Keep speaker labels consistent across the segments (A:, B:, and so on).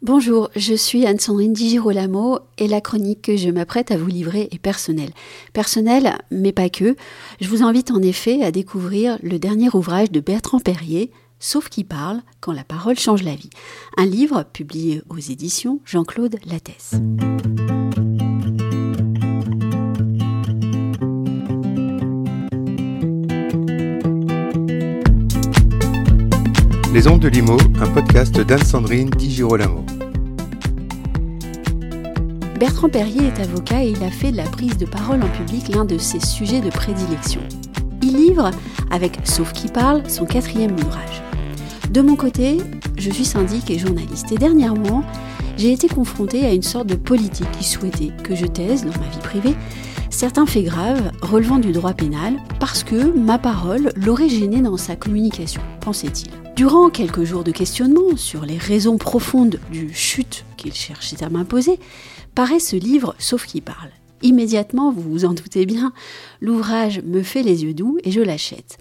A: Bonjour, je suis Anne-Sandrine Di Girolamo et la chronique que je m'apprête à vous livrer est personnelle. Personnelle, mais pas que. Je vous invite en effet à découvrir le dernier ouvrage de Bertrand Perrier, Sauf qui parle quand la parole change la vie. Un livre publié aux éditions Jean-Claude Lattès.
B: Les Ondes de Limo, un podcast d'Anne-Sandrine Di Girolamo.
A: Bertrand Perrier est avocat et il a fait de la prise de parole en public l'un de ses sujets de prédilection. Il livre, avec Sauf qui parle, son quatrième ouvrage. De mon côté, je suis syndic et journaliste et dernièrement, j'ai été confrontée à une sorte de politique qui souhaitait que je taise dans ma vie privée certains faits graves relevant du droit pénal parce que ma parole l'aurait gêné dans sa communication, pensait-il. Durant quelques jours de questionnement sur les raisons profondes du chute qu'il cherchait à m'imposer, paraît ce livre Sauf qui parle. Immédiatement, vous vous en doutez bien, l'ouvrage me fait les yeux doux et je l'achète.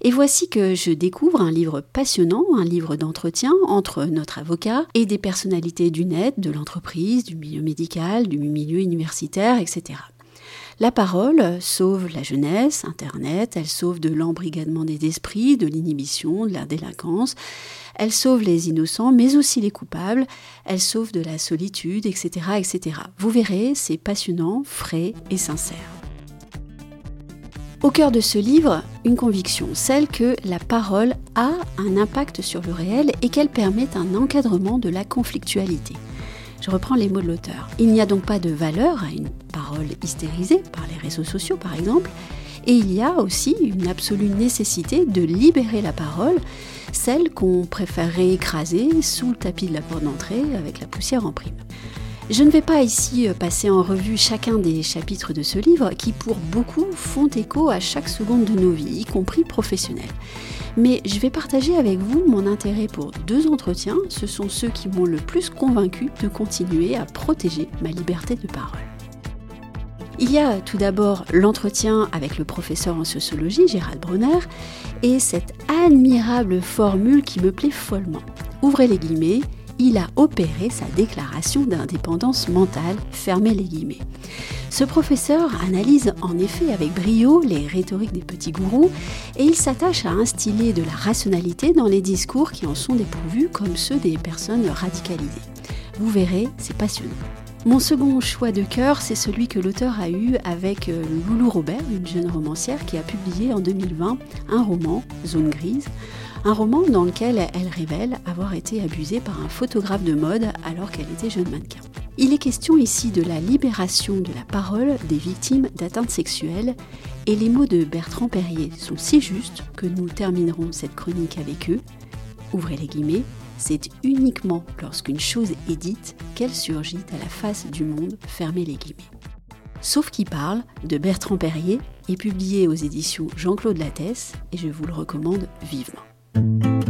A: Et voici que je découvre un livre passionnant, un livre d'entretien entre notre avocat et des personnalités du net, de l'entreprise, du milieu médical, du milieu universitaire, etc. La parole sauve la jeunesse, Internet, elle sauve de l'embrigadement des esprits, de l'inhibition, de la délinquance, elle sauve les innocents, mais aussi les coupables, elle sauve de la solitude, etc. etc. Vous verrez, c'est passionnant, frais et sincère. Au cœur de ce livre, une conviction, celle que la parole a un impact sur le réel et qu'elle permet un encadrement de la conflictualité. Je reprends les mots de l'auteur. Il n'y a donc pas de valeur à une hystérisée par les réseaux sociaux par exemple, et il y a aussi une absolue nécessité de libérer la parole, celle qu'on préférerait écraser sous le tapis de la porte d'entrée avec la poussière en prime. Je ne vais pas ici passer en revue chacun des chapitres de ce livre qui pour beaucoup font écho à chaque seconde de nos vies, y compris professionnelles. Mais je vais partager avec vous mon intérêt pour deux entretiens, ce sont ceux qui m'ont le plus convaincu de continuer à protéger ma liberté de parole. Il y a tout d'abord l'entretien avec le professeur en sociologie, Gérald Brunner, et cette admirable formule qui me plaît follement. Ouvrez les guillemets, il a opéré sa déclaration d'indépendance mentale, fermez les guillemets. Ce professeur analyse en effet avec brio les rhétoriques des petits gourous et il s'attache à instiller de la rationalité dans les discours qui en sont dépourvus comme ceux des personnes radicalisées. Vous verrez, c'est passionnant. Mon second choix de cœur, c'est celui que l'auteur a eu avec euh, Loulou Robert, une jeune romancière qui a publié en 2020 un roman, Zone Grise, un roman dans lequel elle révèle avoir été abusée par un photographe de mode alors qu'elle était jeune mannequin. Il est question ici de la libération de la parole des victimes d'atteintes sexuelles et les mots de Bertrand Perrier sont si justes que nous terminerons cette chronique avec eux. Ouvrez les guillemets, c'est uniquement lorsqu'une chose est dite qu'elle surgit à la face du monde, fermez les guillemets. Sauf qui parle de Bertrand Perrier est publié aux éditions Jean-Claude Lattès et je vous le recommande vivement.